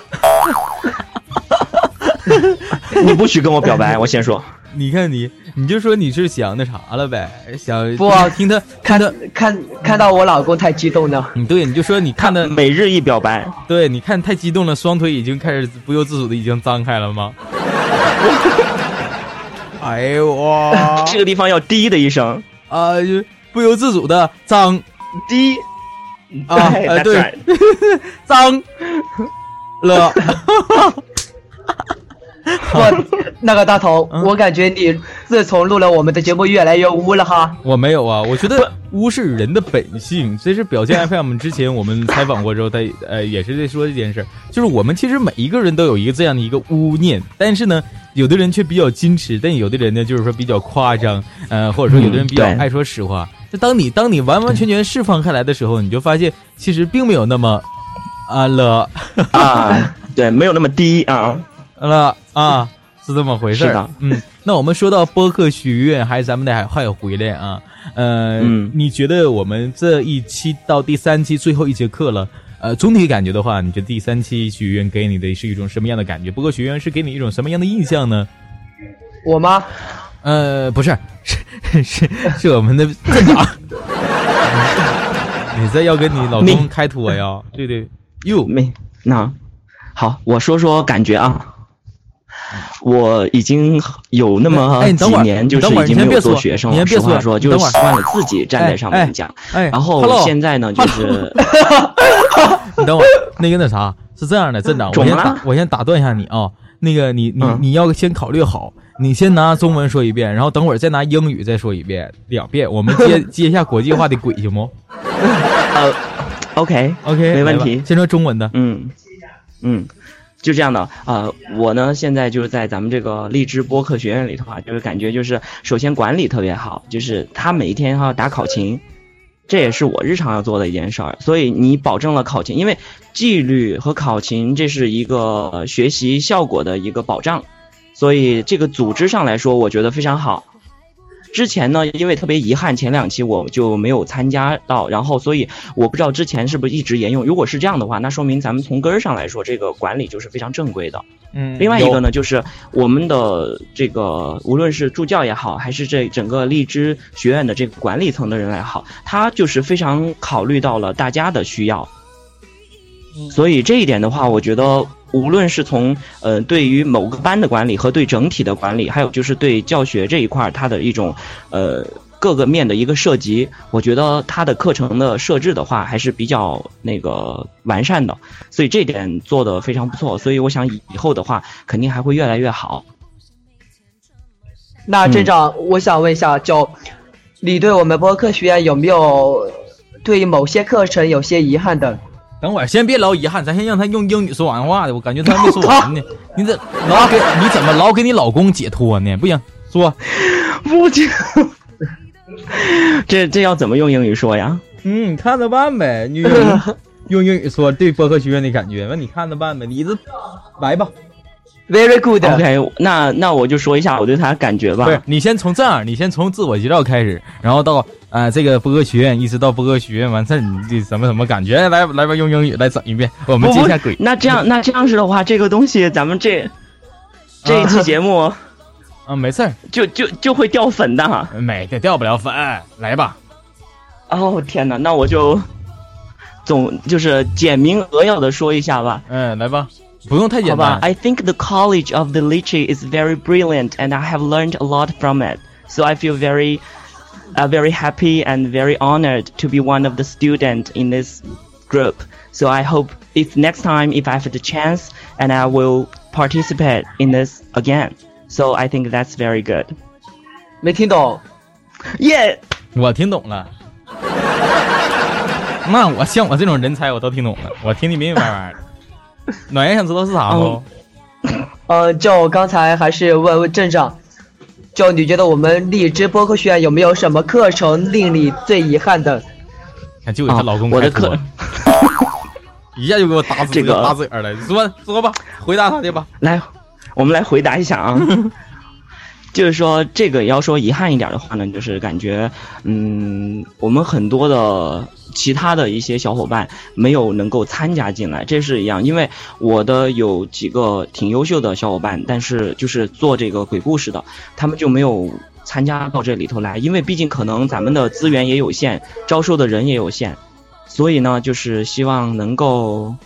你不许跟我表白，我先说。你看你，你就说你是想那啥了呗？想不听他看他看看到我老公太激动了。嗯，对，你就说你看的每日一表白。对，你看太激动了，双腿已经开始不由自主的已经张开了吗？哎呦。哇！这个地方要滴的一声。啊，不由自主的脏。滴啊，对，脏。了。我那个大头，我感觉你自从录了我们的节目，越来越污了哈。我没有啊，我觉得污是人的本性。这是表现 FM 之前我们采访过之后，他呃也是在说这件事就是我们其实每一个人都有一个这样的一个污念，但是呢，有的人却比较矜持，但有的人呢就是说比较夸张，呃，或者说有的人比较爱说实话。就当你当你完完全全释放开来的时候，你就发现其实并没有那么啊了 啊，对，没有那么低啊。了啊，是这么回事儿。嗯，那我们说到播客许愿，还是咱们得还还要回来啊。呃，你觉得我们这一期到第三期最后一节课了？呃，总体感觉的话，你觉得第三期许愿给你的是一种什么样的感觉？播客许愿是给你一种什么样的印象呢？我吗？呃，不是，是是是我们的镇长。你这要跟你老公开脱呀？对对，又没那。好，我说说感觉啊，我已经有那么几年，就是已经没有做学生了。实话说，就是习惯了自己站在上面讲。然后现在呢，就是 你等会儿，那个那啥，是这样的，镇长，我先打，我先打断一下你啊。那个，你你你要先考虑好，你先拿中文说一遍，然后等会儿再拿英语再说一遍，两遍，我们接 接一下国际化的轨，行不？呃，OK OK，没问题。先说中文的，嗯。嗯，就这样的啊，我呢现在就是在咱们这个荔枝播客学院里头啊，就是感觉就是首先管理特别好，就是他每一天要打考勤，这也是我日常要做的一件事儿。所以你保证了考勤，因为纪律和考勤这是一个学习效果的一个保障，所以这个组织上来说，我觉得非常好。之前呢，因为特别遗憾，前两期我就没有参加到，然后所以我不知道之前是不是一直沿用。如果是这样的话，那说明咱们从根儿上来说，这个管理就是非常正规的。嗯。另外一个呢，就是我们的这个无论是助教也好，还是这整个荔枝学院的这个管理层的人也好，他就是非常考虑到了大家的需要。所以这一点的话，我觉得。无论是从呃对于某个班的管理和对整体的管理，还有就是对教学这一块它的一种呃各个面的一个涉及，我觉得它的课程的设置的话还是比较那个完善的，所以这点做的非常不错。所以我想以后的话肯定还会越来越好。那镇长，我想问一下，就你对我们播客学院有没有对某些课程有些遗憾的？等会儿先别聊遗憾，咱先让他用英语说完话的。我感觉他还没说完呢。你怎老给你怎么老给你老公解脱呢？不行，说不行。这这要怎么用英语说呀？嗯，看着办呗。你用 英语说对播客学院的感觉，那你看着办呗。你这来吧。Very good. OK，那那我就说一下我对他的感觉吧。不是，你先从这样，你先从自我介绍开始，然后到啊这个播客学院，一直到播客学院完事儿，你这什么什么感觉？来来吧，用英语来整一遍，我们接下轨。那这样那这样式的话，这个东西咱们这 这一期节目啊，没事儿，就就就会掉粉的哈。没掉掉不了粉，来吧。哦天哪，那我就总就是简明扼要的说一下吧。嗯，来吧。不用太简单。I think the College of the Lychee is very brilliant, and I have learned a lot from it. So I feel very, uh, very happy and very honored to be one of the students in this group. So I hope if next time if I have the chance, and I will participate in this again. So I think that's very good. 没听懂。耶，我听懂了。那我像我这种人才，我都听懂了，我听得明明白白。暖言想知道是啥不？嗯，就刚才还是问问镇长， 就你觉得我们荔枝播客学院有没有什么课程令你最遗憾的？看，就她老公我的课，一下就给我打死这个打嘴了。说说吧，回答他的吧。来，我们来回答一下啊。就是说，这个要说遗憾一点的话呢，就是感觉，嗯，我们很多的其他的一些小伙伴没有能够参加进来，这是一样。因为我的有几个挺优秀的小伙伴，但是就是做这个鬼故事的，他们就没有参加到这里头来，因为毕竟可能咱们的资源也有限，招收的人也有限，所以呢，就是希望能够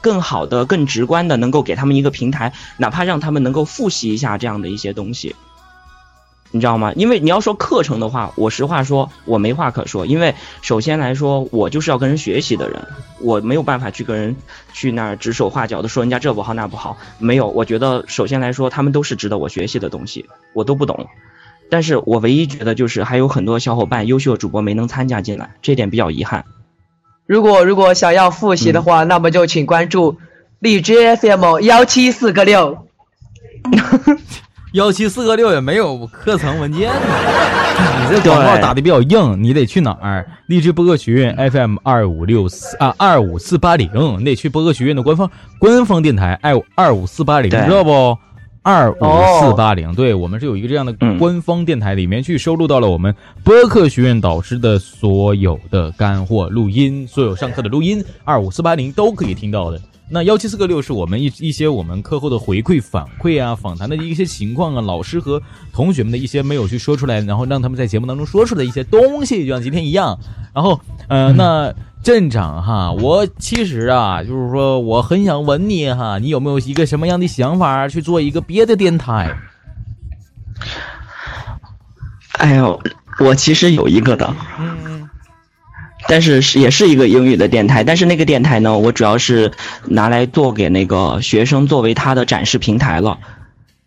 更好的、更直观的，能够给他们一个平台，哪怕让他们能够复习一下这样的一些东西。你知道吗？因为你要说课程的话，我实话说，我没话可说。因为首先来说，我就是要跟人学习的人，我没有办法去跟人去那儿指手画脚的说人家这不好那不好。没有，我觉得首先来说，他们都是值得我学习的东西，我都不懂。但是我唯一觉得就是还有很多小伙伴优秀的主播没能参加进来，这点比较遗憾。如果如果想要复习的话，那么就请关注荔枝 FM 幺七四个六。幺七四个六也没有课程文件呢，你这广告打的比较硬，你得去哪儿？励志播客学院 FM 二五六四啊二五四八零，你得去播客学院的官方官方电台，二二五四八零，知道不？二五四八零，对我们是有一个这样的官方电台，里面去收录到了我们播客学院导师的所有的干货录音，所有上课的录音，二五四八零都可以听到的。那幺七四个六是我们一一些我们课后的回馈反馈啊，访谈的一些情况啊，老师和同学们的一些没有去说出来，然后让他们在节目当中说出来的一些东西，就像今天一样。然后，呃，那镇长哈，我其实啊，就是说我很想问你哈，你有没有一个什么样的想法去做一个别的电台？哎呦，我其实有一个的。嗯。但是是也是一个英语的电台，但是那个电台呢，我主要是拿来做给那个学生作为他的展示平台了。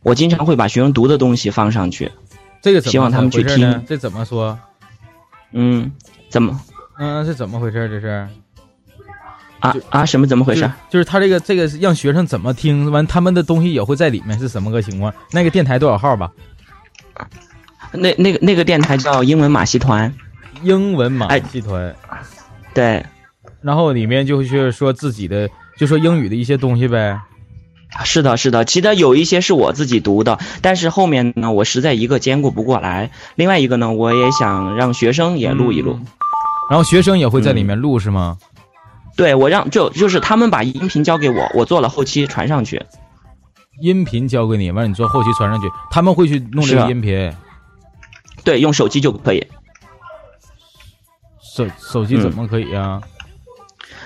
我经常会把学生读的东西放上去，这个希望他们去听。这怎么说？嗯，怎么？嗯，是怎么回事？这是？啊啊，什么怎么回事？就是他这个这个让学生怎么听完，他们的东西也会在里面，是什么个情况？那个电台多少号吧？那那个那个电台叫英文马戏团。英文马戏团，对，然后里面就去说自己的，就说英语的一些东西呗。是的，是的，其实有一些是我自己读的，但是后面呢，我实在一个兼顾不过来，另外一个呢，我也想让学生也录一录，然后学生也会在里面录是吗？对，我让就就是他们把音频交给我，我做了后期传上去。音频交给你，完了你做后期传上去，他们会去弄这个音频。对，用手机就可以。手手机怎么可以呀？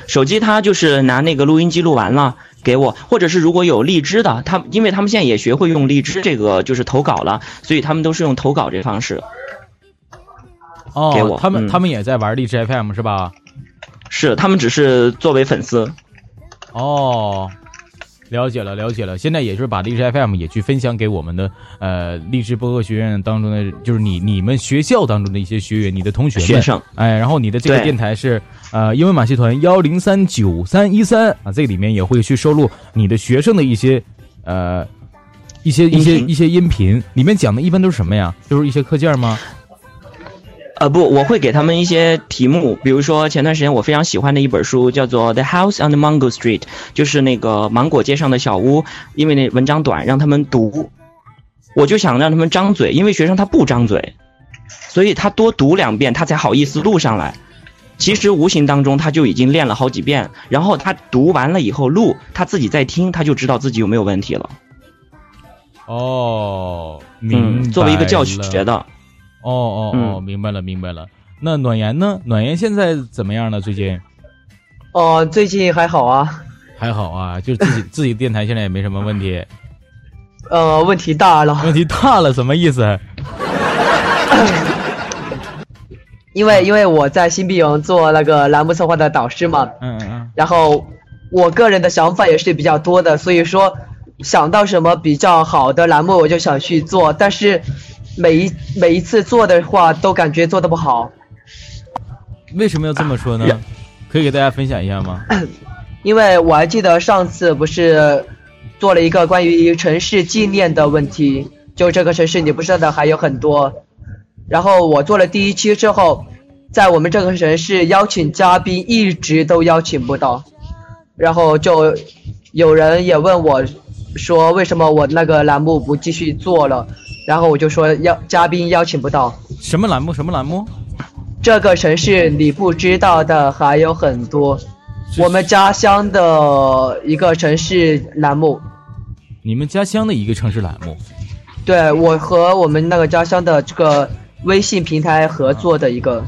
手机他就是拿那个录音机录完了给我，或者是如果有荔枝的，他因为他们现在也学会用荔枝这个就是投稿了，所以他们都是用投稿这方式。哦，给我，他们他们也在玩荔枝 FM 是吧？是，他们只是作为粉丝。哦。了解了，了解了。现在也就是把荔枝 FM 也去分享给我们的呃荔枝播客学院当中的，就是你你们学校当中的一些学员，你的同学学生。哎，然后你的这个电台是呃英文马戏团幺零三九三一三啊，这个里面也会去收录你的学生的一些呃一些一些一些音频，里面讲的一般都是什么呀？就是一些课件吗？呃不，我会给他们一些题目，比如说前段时间我非常喜欢的一本书叫做《The House on the Mango Street》，就是那个芒果街上的小屋。因为那文章短，让他们读，我就想让他们张嘴，因为学生他不张嘴，所以他多读两遍，他才好意思录上来。其实无形当中他就已经练了好几遍，然后他读完了以后录，他自己在听，他就知道自己有没有问题了。哦，明作为一个教学的。哦哦哦，明白了明白了。那暖言呢？暖言现在怎么样呢？最近？哦，最近还好啊。还好啊，就自己 自己电台现在也没什么问题。呃，问题大了。问题大了，什么意思？因为因为我在新碧营做那个栏目策划的导师嘛。嗯嗯嗯。然后我个人的想法也是比较多的，所以说想到什么比较好的栏目，我就想去做，但是。每一每一次做的话都感觉做的不好。为什么要这么说呢？可以给大家分享一下吗？因为我还记得上次不是做了一个关于城市纪念的问题，就这个城市你不知道的还有很多。然后我做了第一期之后，在我们这个城市邀请嘉宾一直都邀请不到，然后就有人也问我，说为什么我那个栏目不继续做了？然后我就说邀嘉宾邀请不到。什么栏目？什么栏目？这个城市你不知道的还有很多，我们家乡的一个城市栏目。你们家乡的一个城市栏目？对，我和我们那个家乡的这个。微信平台合作的一个，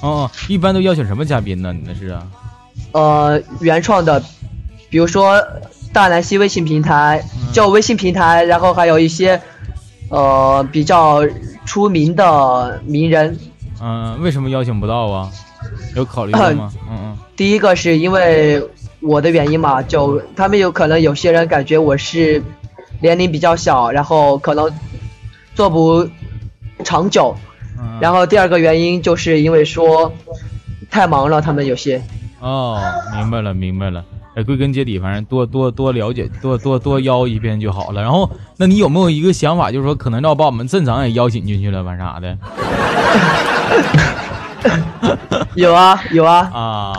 哦，一般都邀请什么嘉宾呢？你们是啊？呃，原创的，比如说大南溪微信平台，就微信平台，然后还有一些，呃，比较出名的名人。嗯，为什么邀请不到啊？有考虑过吗？嗯嗯。第一个是因为我的原因嘛，就他们有可能有些人感觉我是年龄比较小，然后可能做不长久。然后第二个原因就是因为说太忙了，他们有些。哦，明白了，明白了。哎，归根结底，反正多多多了解，多多多邀一遍就好了。然后，那你有没有一个想法，就是说可能要把我们镇长也邀请进去了，完啥的？有啊，有啊。啊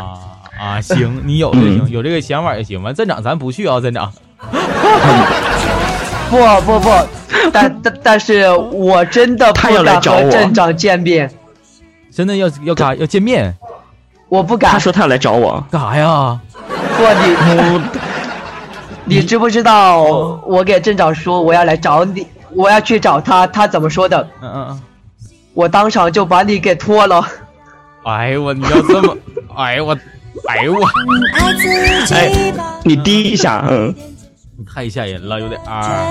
啊，行，你有就行，有这个想法也行。完，镇长咱不去啊，镇长。不不不。但但但是我真的不敢和镇长见面，真的要要干要见面，我不敢。他说他要来找我干啥呀？不你你知不知道？我给镇长说我要来找你，我要去找他，他怎么说的？嗯嗯嗯，我当场就把你给脱了。哎呦我，你要这么，哎呦我，哎呦我，哎，你滴一下，嗯。太吓人了，有点啊。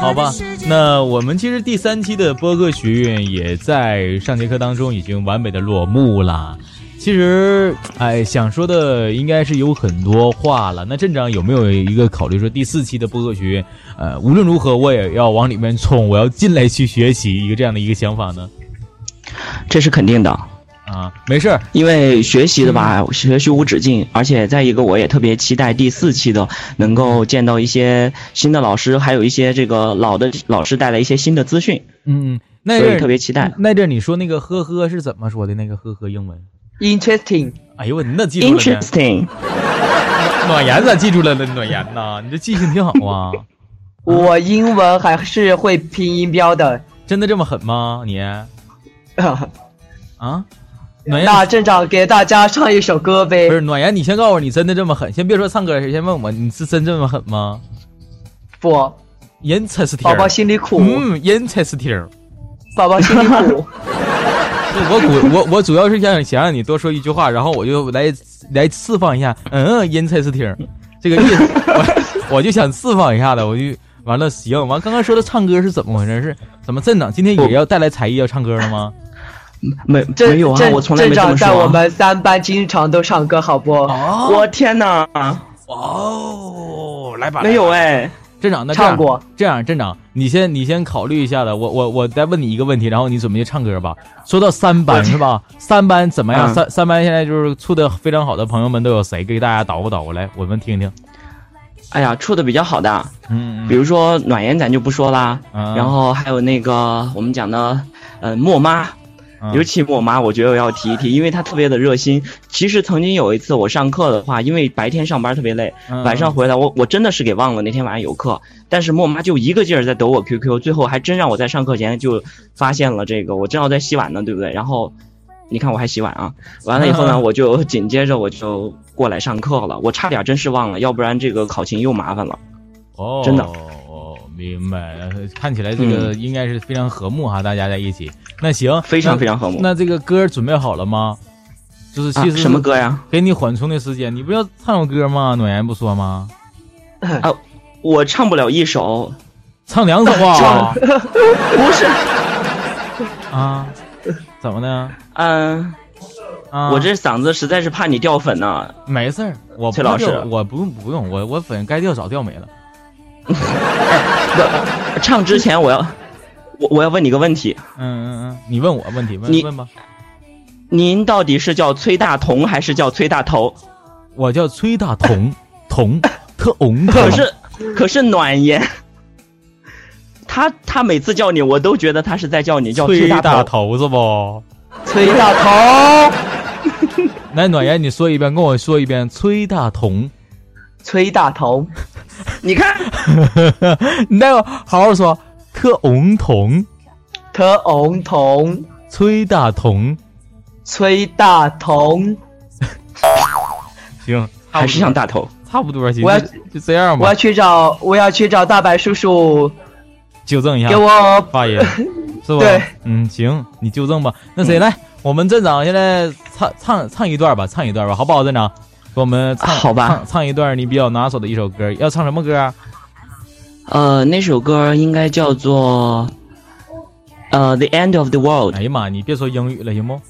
好吧，那我们其实第三期的播客学院也在上节课当中已经完美的落幕了。其实，哎，想说的应该是有很多话了。那镇长有没有一个考虑说第四期的播客学院，呃，无论如何我也要往里面冲，我要进来去学习一个这样的一个想法呢？这是肯定的。啊，没事儿，因为学习的吧，学习无止境，而且再一个，我也特别期待第四期的能够见到一些新的老师，还有一些这个老的老师带来一些新的资讯。嗯，那所以特别期待。那阵你说那个呵呵是怎么说的？那个呵呵英文？Interesting。哎呦我，你那记住了 Interesting。暖言咋记住了呢？暖言呐，你这记性挺好啊。我英文还是会拼音标的。真的这么狠吗？你？啊？那镇长给大家唱一首歌呗。不是暖言，你先告诉我，你真的这么狠？先别说唱歌，先问我，你是真这么狠吗？不，人才是听。宝宝心里苦。嗯，人才是听。宝宝心里苦。我主我我主要是想想让你多说一句话，然后我就来来释放一下。嗯，人才是听，这个意思，我我就想释放一下子，我就完了。行，完刚刚说的唱歌是怎么回事？是怎么镇长今天也要带来才艺要唱歌了吗？没没有啊，我从来没这么说。在我们三班经常都唱歌，好不？我天哪！哦，来吧。没有哎，镇长，那唱过。这样，镇长，你先你先考虑一下的。我我我再问你一个问题，然后你准备去唱歌吧。说到三班是吧？三班怎么样？三三班现在就是处的非常好的朋友们都有谁？给大家捣鼓捣鼓来，我们听听。哎呀，处的比较好的，嗯，比如说暖言，咱就不说啦。然后还有那个我们讲的，呃，莫妈。尤其我妈，我觉得我要提一提，因为她特别的热心。其实曾经有一次我上课的话，因为白天上班特别累，晚上回来我我真的是给忘了那天晚上有课。但是莫妈就一个劲儿在抖我 QQ，最后还真让我在上课前就发现了这个，我正好在洗碗呢，对不对？然后你看我还洗碗啊，完了以后呢，我就紧接着我就过来上课了，我差点真是忘了，要不然这个考勤又麻烦了。哦，真的。哦明白，看起来这个应该是非常和睦哈，大家在一起。那行，非常非常和睦。那这个歌准备好了吗？就是其实什么歌呀？给你缓冲的时间，你不要唱首歌吗？暖言不说吗？啊，我唱不了一首，唱两首啊？不是啊？怎么的？嗯，我这嗓子实在是怕你掉粉呢。没事儿，我崔老师，我不用不用，我我粉该掉早掉没了。唱之前我要，我我要问你个问题。嗯嗯嗯，你问我问题，问问吧。您到底是叫崔大同还是叫崔大头？我叫崔大同，同特红。可是可是暖言，他他每次叫你，我都觉得他是在叫你叫崔大头是不？崔大头。来，暖言，你说一遍，跟我说一遍，崔大同，崔大头。你看，你 那个好好说，特红同，特红同，崔大同。崔大同，行，还是像大头，差不多行。我要就这样吧。我要去找，我要去找大白叔叔纠正一下，给我发言，是吧？对，嗯，行，你纠正吧。那谁来？我们镇长现在唱唱唱一段吧，唱一段吧，好不好？镇长，给我们唱，好吧，唱唱一段你比较拿手的一首歌，要唱什么歌？呃，那首歌应该叫做呃《The End of the World》。哎呀妈，你别说英语了，行不？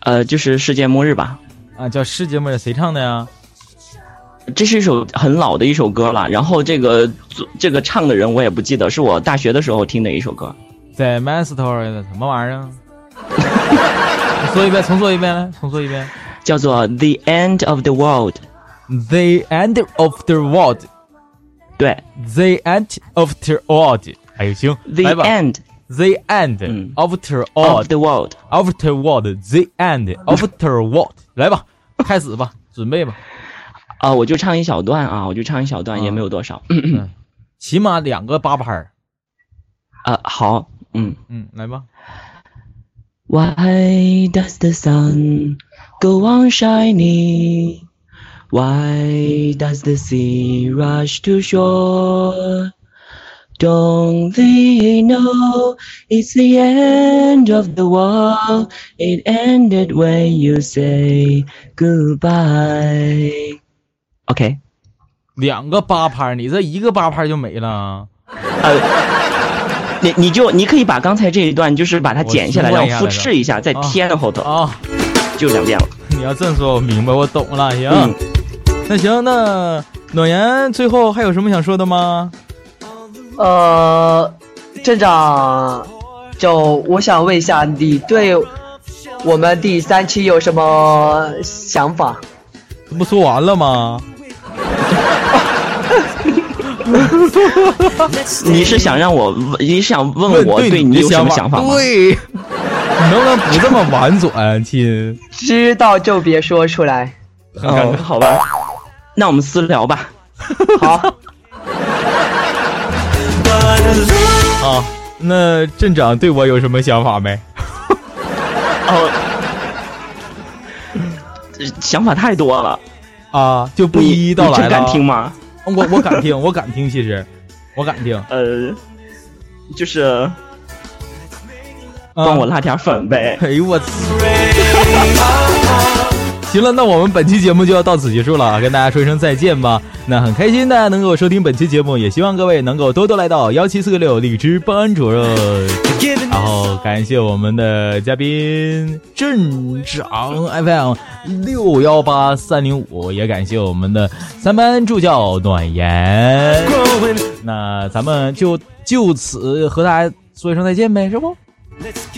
呃，就是世界末日吧？啊，叫世界末日，谁唱的呀？这是一首很老的一首歌了。然后这个这个唱的人我也不记得，是我大学的时候听的一首歌。在 Master 的什么玩意儿？说一遍，重说一遍来，重说一遍，叫做 The End of the World。The End of the World。对，The End of the World。哎，行，The End。The end after all the world after what the end after what 来吧，开始吧，准备吧。啊，我就唱一小段啊，我就唱一小段，也没有多少，起码两个八拍儿。啊，好，嗯嗯，来吧。Why does the sun go on shining? Why does the sea rush to shore? Don't they know it's the end of the world? It ended when you say goodbye. OK，两个八拍，你这一个八拍就没了。呃，你你就你可以把刚才这一段，就是把它剪下来，然后复制一下，再贴到后头啊，就两遍了。你要这么说，我明白，我懂了。行，那行，那暖言最后还有什么想说的吗？呃，镇长，就我想问一下，你对我们第三期有什么想法？这不说完了吗？你是想让我，你想问我对你有什么想法吗？对，你能不能不这么婉转，亲？知道就别说出来。哦，好吧，那我们私聊吧。好。啊，那镇长对我有什么想法没？哦，想法太多了啊，就不一一道来了。敢听吗？我我敢听，我敢听，其实我敢听。呃，就是帮我拉点粉呗。哎呦我操！行了，那我们本期节目就要到此结束了，跟大家说一声再见吧。那很开心大家能够收听本期节目，也希望各位能够多多来到幺七四个六荔枝班主任。然后感谢我们的嘉宾镇长 FM 六幺八三零五，也感谢我们的三班助教暖言。那咱们就就此和大家说一声再见呗，是不？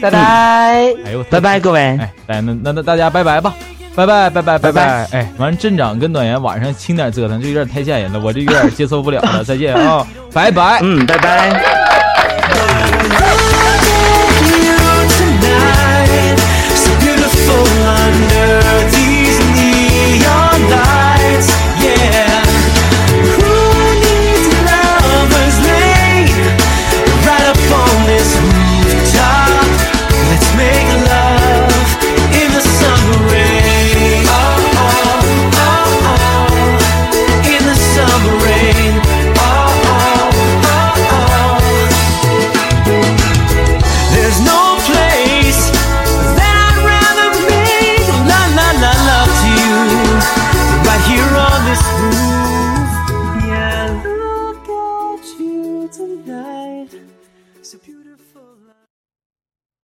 拜拜。哎呦，拜拜各位。哎，那那那大家拜拜吧。拜拜拜拜拜拜！哎，完镇长跟暖言晚上轻点折腾，这有点太吓人了，我这有点接受不了了。再见啊、拜拜，嗯，拜拜。So beautiful